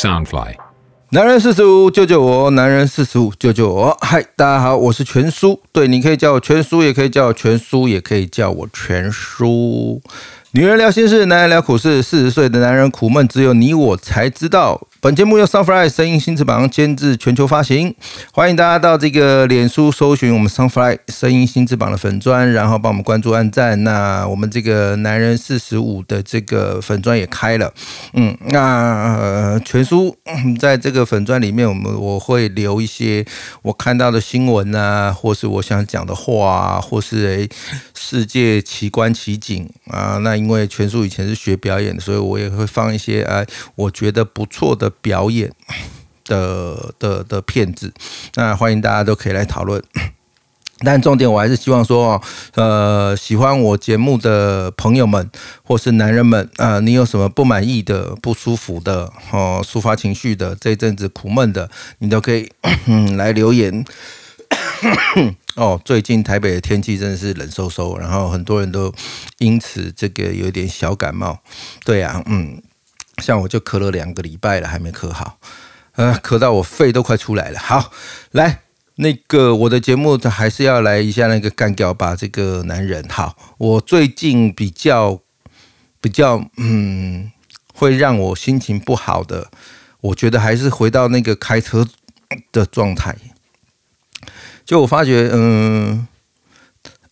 Soundfly，男人四十五，救救我！男人四十五，救救我！嗨，大家好，我是全叔。对，你可以叫我全叔，也可以叫我全叔，也可以叫我全叔。女人聊心事，男人聊苦事。四十岁的男人苦闷，只有你我才知道。本节目由 Sunfly 声音新翅膀监制，全球发行。欢迎大家到这个脸书搜寻我们 Sunfly 声音新翅膀的粉砖，然后帮我们关注、按赞。那我们这个男人四十五的这个粉砖也开了。嗯，那呃全书 在这个粉砖里面，我们我会留一些我看到的新闻啊，或是我想讲的话啊，或是诶世界奇观奇景啊。那因为全书以前是学表演的，所以我也会放一些啊，我觉得不错的。表演的的的片子，那欢迎大家都可以来讨论。但重点我还是希望说，呃，喜欢我节目的朋友们，或是男人们，啊，你有什么不满意的、不舒服的，哦，抒发情绪的，这一阵子苦闷的，你都可以 来留言。哦，最近台北的天气真的是冷飕飕，然后很多人都因此这个有点小感冒。对啊，嗯。像我就咳了两个礼拜了，还没咳好，呃，咳到我肺都快出来了。好，来那个我的节目还是要来一下那个干掉吧，这个男人。好，我最近比较比较嗯，会让我心情不好的，我觉得还是回到那个开车的状态。就我发觉，嗯。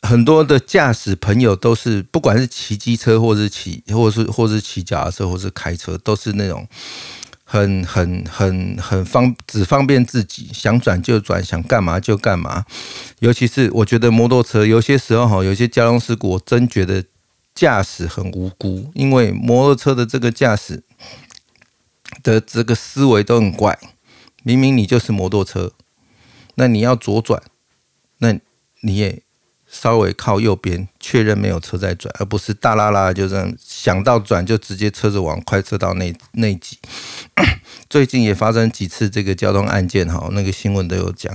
很多的驾驶朋友都是，不管是骑机车，或是骑，或是或是骑脚踏车，或是开车，都是那种很很很很方，只方便自己，想转就转，想干嘛就干嘛。尤其是我觉得摩托车，有些时候哈，有些交通事故，我真觉得驾驶很无辜，因为摩托车的这个驾驶的这个思维都很怪。明明你就是摩托车，那你要左转，那你也。稍微靠右边确认没有车在转，而不是大拉拉就这样想到转就直接车子往快车道内内挤。最近也发生几次这个交通案件哈，那个新闻都有讲，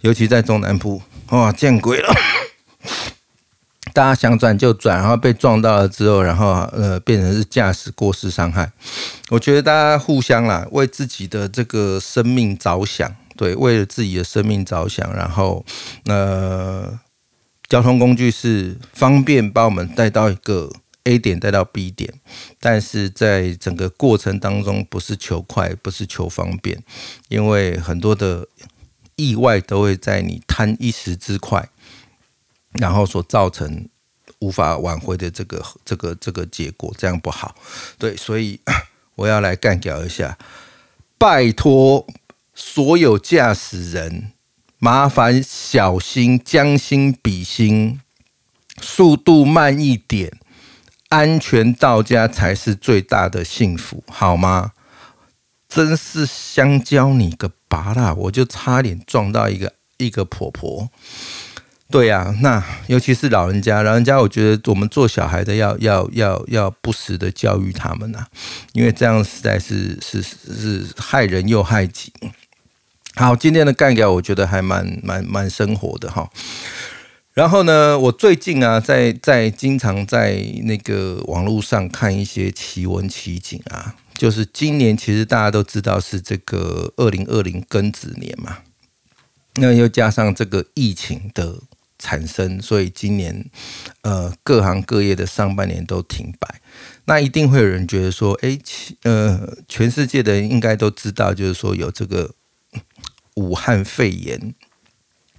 尤其在中南部，哇，见鬼了！大家想转就转，然后被撞到了之后，然后呃变成是驾驶过失伤害。我觉得大家互相啦，为自己的这个生命着想，对，为了自己的生命着想，然后呃。交通工具是方便把我们带到一个 A 点，带到 B 点，但是在整个过程当中，不是求快，不是求方便，因为很多的意外都会在你贪一时之快，然后所造成无法挽回的这个这个这个结果，这样不好。对，所以 我要来干掉一下，拜托所有驾驶人。麻烦小心，将心比心，速度慢一点，安全到家才是最大的幸福，好吗？真是香蕉你个拔啦！我就差点撞到一个一个婆婆。对呀，那尤其是老人家，老人家，我觉得我们做小孩的要要要要不时的教育他们呐，因为这样实在是是是害人又害己。好，今天的干掉我觉得还蛮蛮蛮生活的哈。然后呢，我最近啊，在在经常在那个网络上看一些奇闻奇景啊，就是今年其实大家都知道是这个二零二零庚子年嘛，那又加上这个疫情的产生，所以今年呃各行各业的上半年都停摆。那一定会有人觉得说，哎，呃，全世界的人应该都知道，就是说有这个。武汉肺炎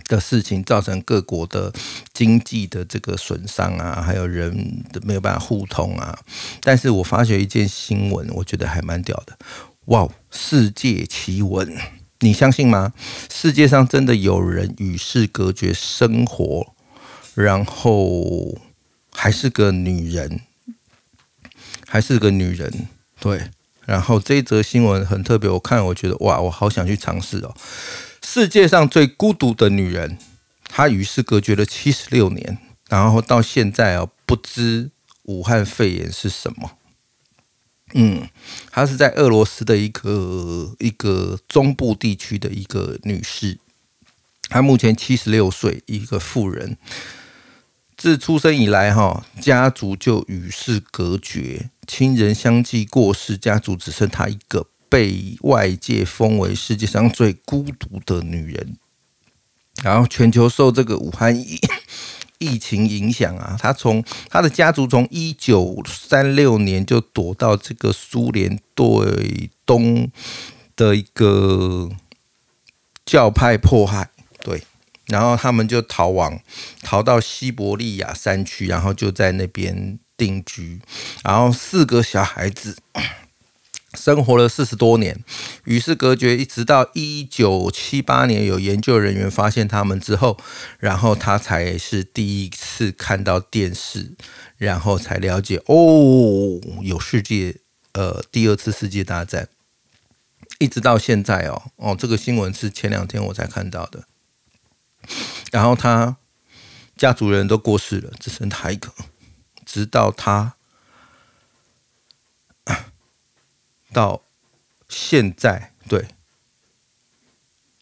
的事情造成各国的经济的这个损伤啊，还有人没有办法互通啊。但是我发觉一件新闻，我觉得还蛮屌的。哇，世界奇闻，你相信吗？世界上真的有人与世隔绝生活，然后还是个女人，还是个女人，对。然后这一则新闻很特别，我看我觉得哇，我好想去尝试哦。世界上最孤独的女人，她与世隔绝了七十六年，然后到现在哦，不知武汉肺炎是什么。嗯，她是在俄罗斯的一个一个中部地区的一个女士，她目前七十六岁，一个妇人。自出生以来，哈，家族就与世隔绝，亲人相继过世，家族只剩她一个，被外界封为世界上最孤独的女人。然后全球受这个武汉疫疫情影响啊，她从她的家族从一九三六年就躲到这个苏联对东的一个教派迫害，对，然后他们就逃亡，逃到西伯利亚山区，然后就在那边定居，然后四个小孩子。生活了四十多年，与世隔绝，一直到一九七八年有研究人员发现他们之后，然后他才是第一次看到电视，然后才了解哦，有世界呃第二次世界大战，一直到现在哦哦，这个新闻是前两天我才看到的，然后他家族人都过世了，只剩他一个，直到他。到现在，对，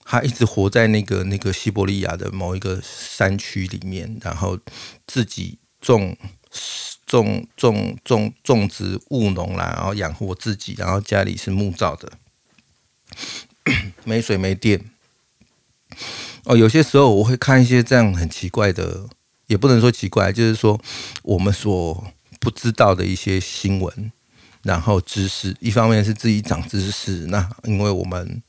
他一直活在那个那个西伯利亚的某一个山区里面，然后自己种种种种种植务农啦，然后养活自己，然后家里是木造的，没水没电。哦，有些时候我会看一些这样很奇怪的，也不能说奇怪，就是说我们所不知道的一些新闻。然后知识，一方面是自己长知识，那因为我们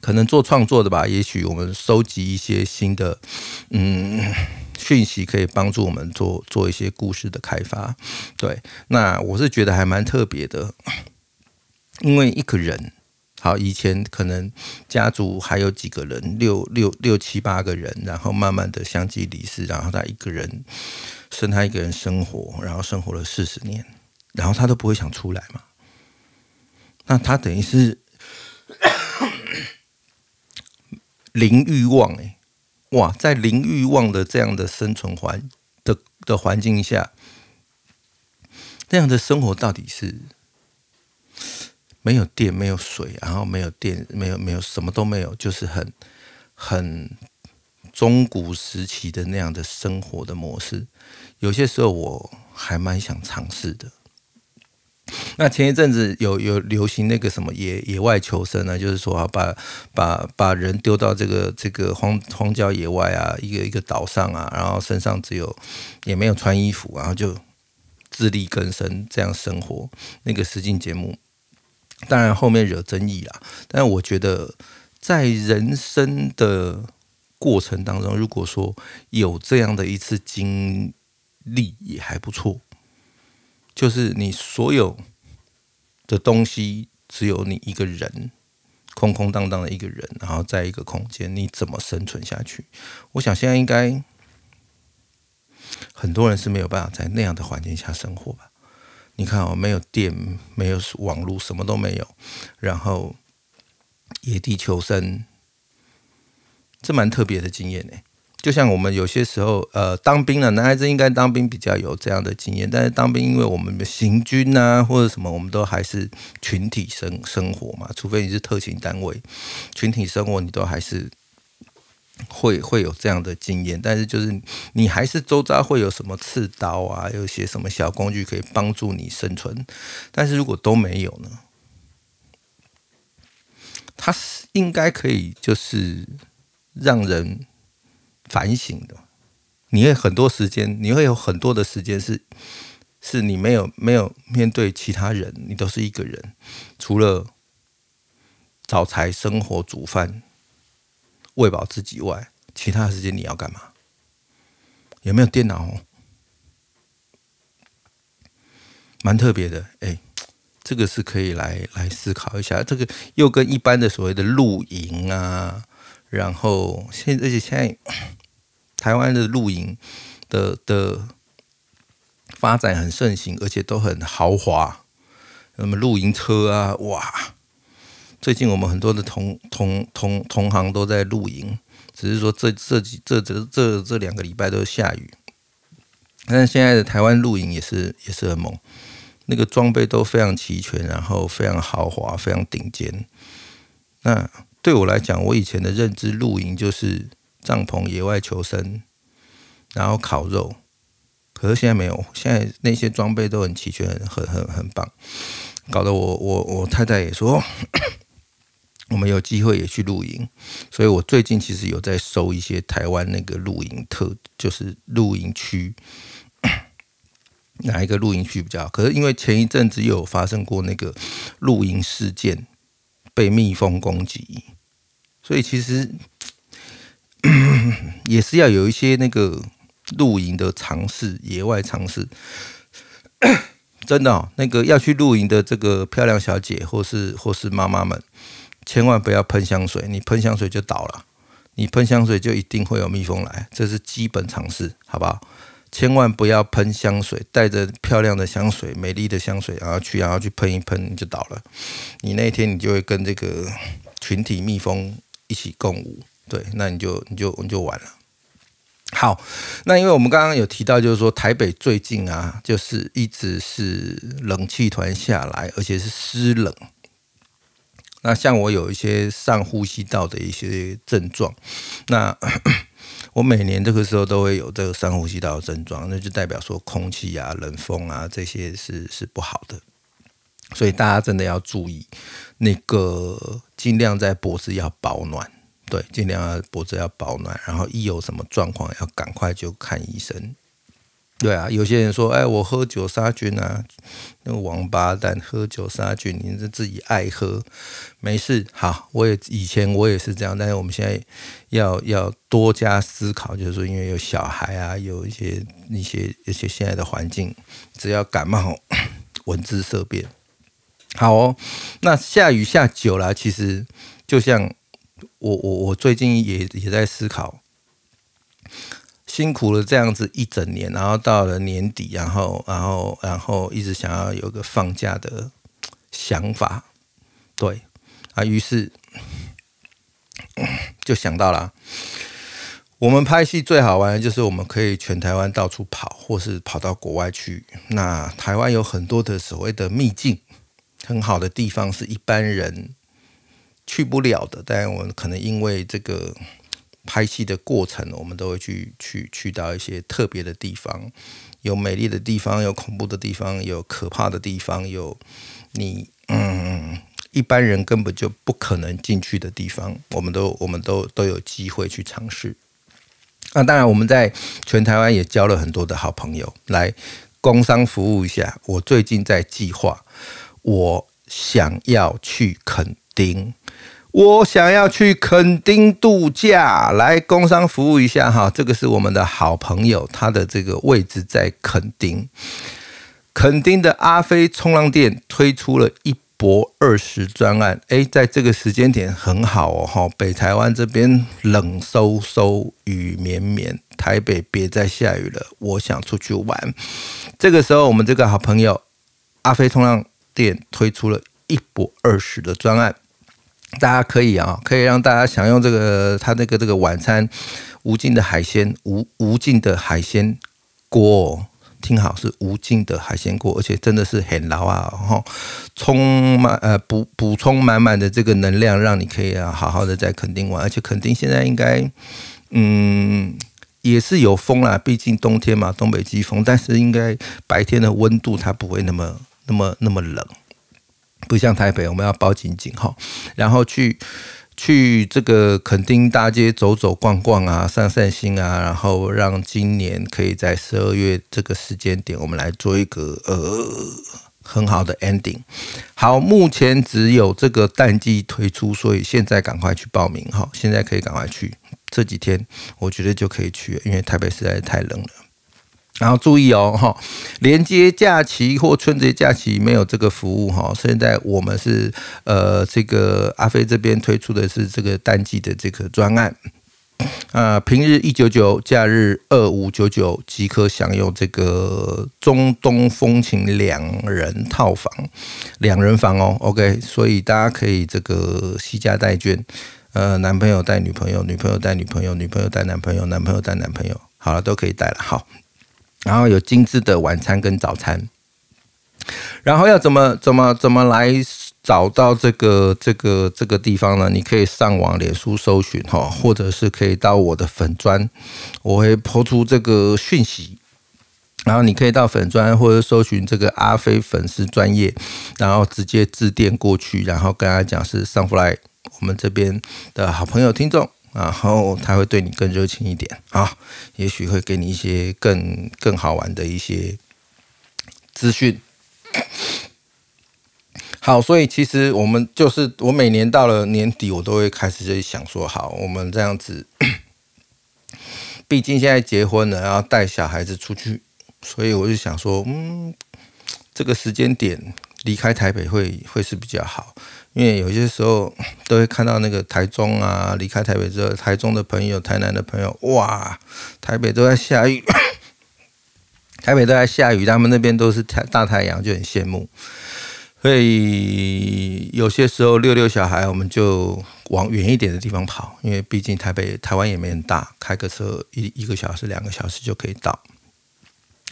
可能做创作的吧，也许我们收集一些新的嗯讯息，可以帮助我们做做一些故事的开发。对，那我是觉得还蛮特别的，因为一个人，好，以前可能家族还有几个人，六六六七八个人，然后慢慢的相继离世，然后他一个人剩他一个人生活，然后生活了四十年。然后他都不会想出来嘛？那他等于是 零欲望哎，哇，在零欲望的这样的生存环的的环境下，这样的生活到底是没有电、没有水，然后没有电、没有没有什么都没有，就是很很中古时期的那样的生活的模式。有些时候我还蛮想尝试的。那前一阵子有有流行那个什么野野外求生呢？就是说啊，把把把人丢到这个这个荒荒郊野外啊，一个一个岛上啊，然后身上只有也没有穿衣服，然后就自力更生这样生活。那个实境节目，当然后面惹争议啦。但我觉得在人生的过程当中，如果说有这样的一次经历，也还不错。就是你所有的东西只有你一个人，空空荡荡的一个人，然后在一个空间，你怎么生存下去？我想现在应该很多人是没有办法在那样的环境下生活吧？你看哦，没有电，没有网络，什么都没有，然后野地求生，这蛮特别的经验呢。就像我们有些时候，呃，当兵了，男孩子应该当兵比较有这样的经验。但是当兵，因为我们的行军呐，或者什么，我们都还是群体生生活嘛。除非你是特勤单位，群体生活你都还是会会有这样的经验。但是就是你还是周遭会有什么刺刀啊，有些什么小工具可以帮助你生存。但是如果都没有呢？它是应该可以，就是让人。反省的，你会很多时间，你会有很多的时间是，是你没有没有面对其他人，你都是一个人，除了找财、生活、煮饭、喂饱自己外，其他时间你要干嘛？有没有电脑？蛮特别的，哎，这个是可以来来思考一下。这个又跟一般的所谓的露营啊，然后现而且现在。台湾的露营的的发展很盛行，而且都很豪华。那么露营车啊，哇！最近我们很多的同同同同行都在露营，只是说这这几这这这这两个礼拜都是下雨。但是现在的台湾露营也是也是很猛，那个装备都非常齐全，然后非常豪华，非常顶尖。那对我来讲，我以前的认知露营就是。帐篷、野外求生，然后烤肉，可是现在没有，现在那些装备都很齐全，很很很棒。搞得我我我太太也说，我们有机会也去露营，所以我最近其实有在收一些台湾那个露营特，就是露营区，哪一个露营区比较好？可是因为前一阵子有发生过那个露营事件，被蜜蜂攻击，所以其实 也是要有一些那个露营的尝试，野外尝试。真的，那个要去露营的这个漂亮小姐，或是或是妈妈们，千万不要喷香水，你喷香水就倒了，你喷香水就一定会有蜜蜂来，这是基本常识，好不好？千万不要喷香水，带着漂亮的香水、美丽的香水，然后去然后去喷一喷，你就倒了，你那一天你就会跟这个群体蜜蜂一起共舞，对，那你就你就你就完了。好，那因为我们刚刚有提到，就是说台北最近啊，就是一直是冷气团下来，而且是湿冷。那像我有一些上呼吸道的一些症状，那 我每年这个时候都会有这个上呼吸道的症状，那就代表说空气啊、冷风啊这些是是不好的，所以大家真的要注意，那个尽量在脖子要保暖。对，尽量脖子要保暖，然后一有什么状况要赶快就看医生。对啊，有些人说，哎，我喝酒杀菌啊，那个王八蛋喝酒杀菌，你是自己爱喝，没事。好，我也以前我也是这样，但是我们现在要要多加思考，就是说，因为有小孩啊，有一些一些一些现在的环境，只要感冒，闻之色变。好哦，那下雨下久了，其实就像。我我我最近也也在思考，辛苦了这样子一整年，然后到了年底，然后然后然后一直想要有个放假的想法，对啊，于是就想到了，我们拍戏最好玩的就是我们可以全台湾到处跑，或是跑到国外去。那台湾有很多的所谓的秘境，很好的地方是一般人。去不了的，但我们可能因为这个拍戏的过程，我们都会去去去到一些特别的地方，有美丽的地方，有恐怖的地方，有可怕的地方，有你嗯一般人根本就不可能进去的地方，我们都我们都都有机会去尝试。那当然，我们在全台湾也交了很多的好朋友，来工商服务一下。我最近在计划，我想要去垦丁。我想要去垦丁度假，来工商服务一下哈。这个是我们的好朋友，他的这个位置在垦丁。垦丁的阿飞冲浪店推出了一博二十专案，诶，在这个时间点很好哦哈。北台湾这边冷飕飕，雨绵绵，台北别再下雨了，我想出去玩。这个时候，我们这个好朋友阿飞冲浪店推出了一博二十的专案。大家可以啊，可以让大家享用这个他那个这个晚餐，无尽的海鲜，无无尽的海鲜锅，听好是无尽的海鲜锅，而且真的是很牢啊，哈，充满呃补补充满满的这个能量，让你可以啊好好的在垦丁玩，而且垦丁现在应该嗯也是有风啦，毕竟冬天嘛，东北季风，但是应该白天的温度它不会那么那么那么冷。不像台北，我们要包紧紧哈，然后去去这个垦丁大街走走逛逛啊，散散心啊，然后让今年可以在十二月这个时间点，我们来做一个呃很好的 ending。好，目前只有这个淡季推出，所以现在赶快去报名哈，现在可以赶快去，这几天我觉得就可以去，因为台北实在是太冷了。然后注意哦，哈，连接假期或春节假期没有这个服务哈。现在我们是呃，这个阿飞这边推出的是这个淡季的这个专案啊，平日一九九，假日二五九九即可享用这个中东风情两人套房，两人房哦，OK，所以大家可以这个惜家带眷，呃，男朋友带女朋友，女朋友带女朋友，女朋友带男朋友，男朋友带男朋友，好了，都可以带了，好。然后有精致的晚餐跟早餐，然后要怎么怎么怎么来找到这个这个这个地方呢？你可以上网脸书搜寻哈，或者是可以到我的粉砖，我会抛出这个讯息。然后你可以到粉专或者搜寻这个阿飞粉丝专业，然后直接致电过去，然后跟他讲是上不来我们这边的好朋友听众，然后他会对你更热情一点啊，也许会给你一些更更好玩的一些资讯。好，所以其实我们就是我每年到了年底，我都会开始就想说，好，我们这样子，毕竟现在结婚了，然后带小孩子出去。所以我就想说，嗯，这个时间点离开台北会会是比较好，因为有些时候 都会看到那个台中啊，离开台北之后，台中的朋友、台南的朋友，哇，台北都在下雨，台北都在下雨，他们那边都是太大太阳，就很羡慕。所以有些时候遛遛小孩，我们就往远一点的地方跑，因为毕竟台北、台湾也没很大，开个车一一个小时、两个小时就可以到。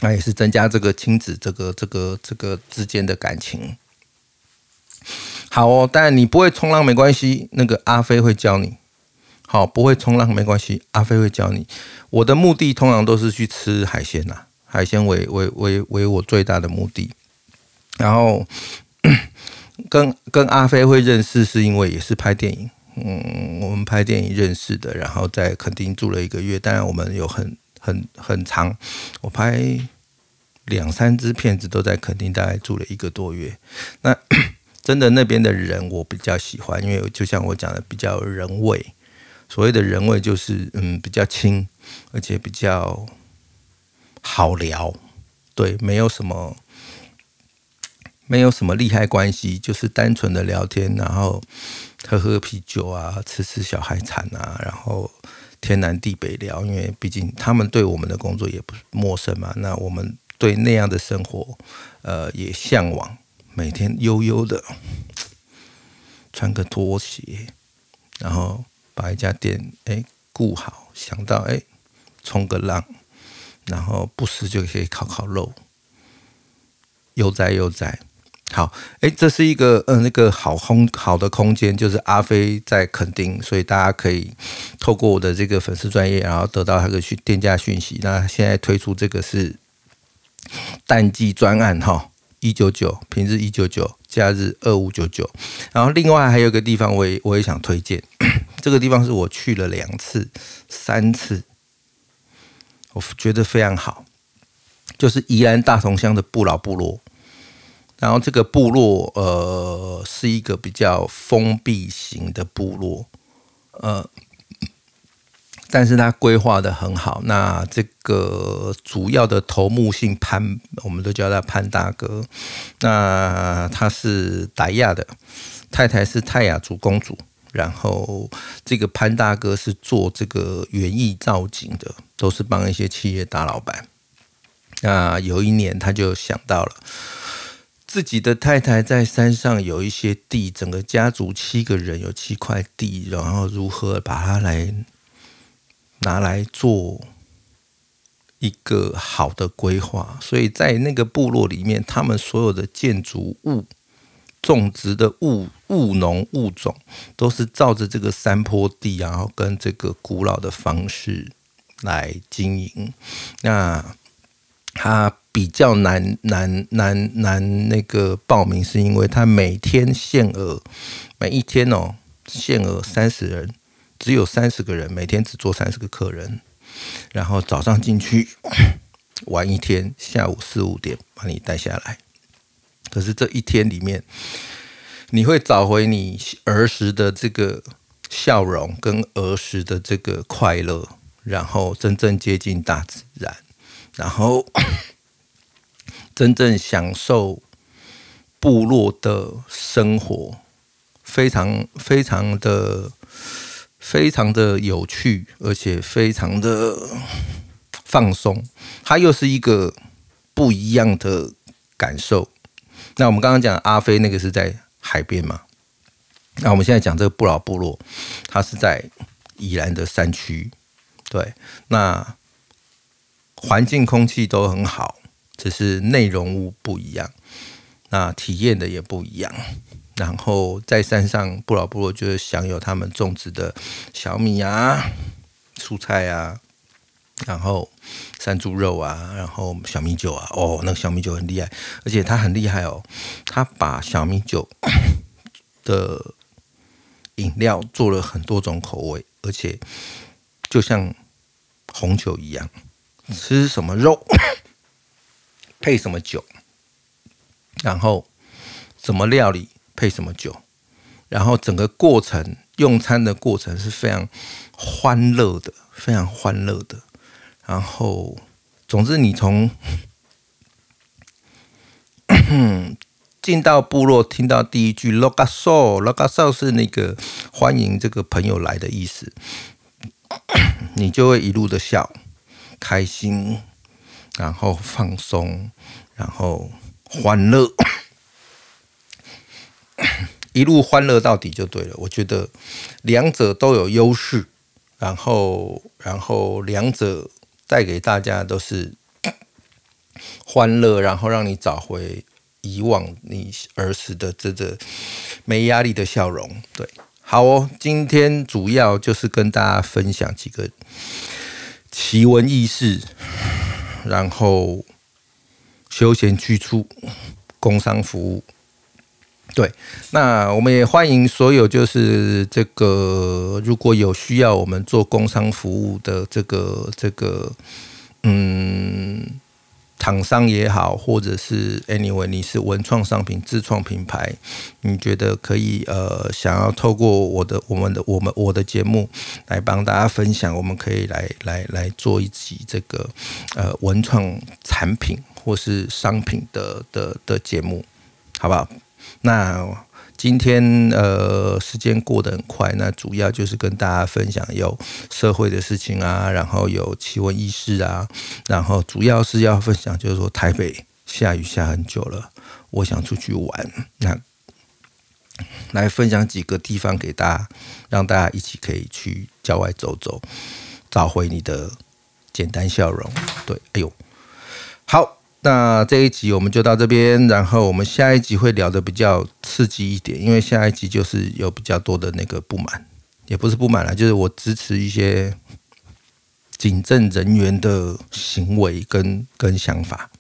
那也是增加这个亲子这个这个这个之间的感情。好哦，但你不会冲浪没关系，那个阿飞会教你。好，不会冲浪没关系，阿飞会教你。我的目的通常都是去吃海鲜呐，海鲜为为为为我最大的目的。然后 跟跟阿飞会认识，是因为也是拍电影。嗯，我们拍电影认识的，然后在垦丁住了一个月。当然，我们有很很很长，我拍两三支片子都在垦丁，大概住了一个多月。那真的那边的人我比较喜欢，因为就像我讲的，比较人味。所谓的人味就是嗯比较轻，而且比较好聊。对，没有什么没有什么利害关系，就是单纯的聊天，然后喝喝啤酒啊，吃吃小海产啊，然后。天南地北聊，因为毕竟他们对我们的工作也不陌生嘛。那我们对那样的生活，呃，也向往。每天悠悠的穿个拖鞋，然后把一家店哎顾好，想到哎冲个浪，然后不时就可以烤烤肉，悠哉悠哉。好，哎，这是一个嗯，那个好空好的空间，就是阿飞在垦丁，所以大家可以透过我的这个粉丝专业，然后得到他的讯店家讯息。那现在推出这个是淡季专案哈，一九九，平日一九九，假日二五九九。然后另外还有一个地方，我也我也想推荐，这个地方是我去了两次、三次，我觉得非常好，就是宜兰大同乡的不老部落。然后这个部落，呃，是一个比较封闭型的部落，呃，但是它规划的很好。那这个主要的头目姓潘，我们都叫他潘大哥。那他是傣亚的，太太是泰雅族公主。然后这个潘大哥是做这个园艺造景的，都是帮一些企业大老板。那有一年他就想到了。自己的太太在山上有一些地，整个家族七个人有七块地，然后如何把它来拿来做一个好的规划？所以在那个部落里面，他们所有的建筑物、种植的物物农物种，都是照着这个山坡地，然后跟这个古老的方式来经营。那他。比较难难难难那个报名，是因为他每天限额，每一天哦限额三十人，只有三十个人，每天只做三十个客人，然后早上进去 玩一天，下午四五点把你带下来。可是这一天里面，你会找回你儿时的这个笑容跟儿时的这个快乐，然后真正接近大自然，然后。真正享受部落的生活，非常非常的非常的有趣，而且非常的放松。它又是一个不一样的感受。那我们刚刚讲阿飞那个是在海边嘛？那我们现在讲这个不老部落，它是在宜兰的山区。对，那环境空气都很好。只是内容物不一样，那体验的也不一样。然后在山上，不老部落就是享有他们种植的小米啊、蔬菜啊，然后山猪肉啊，然后小米酒啊，哦，那个小米酒很厉害，而且他很厉害哦，他把小米酒 的饮料做了很多种口味，而且就像红酒一样，吃什么肉 配什么酒，然后什么料理配什么酒，然后整个过程用餐的过程是非常欢乐的，非常欢乐的。然后，总之，你从 进到部落听到第一句 “loga so”，“loga so” 是那个欢迎这个朋友来的意思，你就会一路的笑，开心，然后放松，然后欢乐，一路欢乐到底就对了。我觉得两者都有优势，然后，然后两者。带给大家都是 欢乐，然后让你找回以往你儿时的这个没压力的笑容。对，好哦，今天主要就是跟大家分享几个奇闻异事，然后休闲去处、工商服务。对，那我们也欢迎所有就是这个如果有需要我们做工商服务的这个这个嗯厂商也好，或者是 anyway 你是文创商品自创品牌，你觉得可以呃想要透过我的我们的我们我的节目来帮大家分享，我们可以来来来做一集这个呃文创产品或是商品的的的节目，好不好？那今天呃时间过得很快，那主要就是跟大家分享有社会的事情啊，然后有奇闻异事啊，然后主要是要分享就是说台北下雨下很久了，我想出去玩，那来分享几个地方给大家，让大家一起可以去郊外走走，找回你的简单笑容。对，哎呦，好。那这一集我们就到这边，然后我们下一集会聊的比较刺激一点，因为下一集就是有比较多的那个不满，也不是不满了，就是我支持一些警政人员的行为跟跟想法。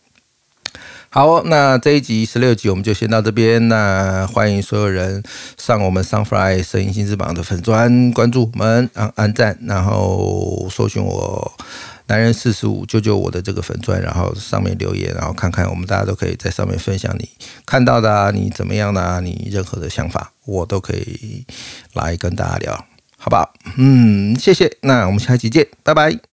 好，那这一集十六集我们就先到这边，那欢迎所有人上我们 Sunfly 声音新翅膀的粉砖关注我们，按按赞，然后搜寻我。男人四十五，救救我的这个粉钻，然后上面留言，然后看看我们大家都可以在上面分享你看到的啊，你怎么样的啊，你任何的想法，我都可以来跟大家聊，好不好？嗯，谢谢，那我们下期见，拜拜。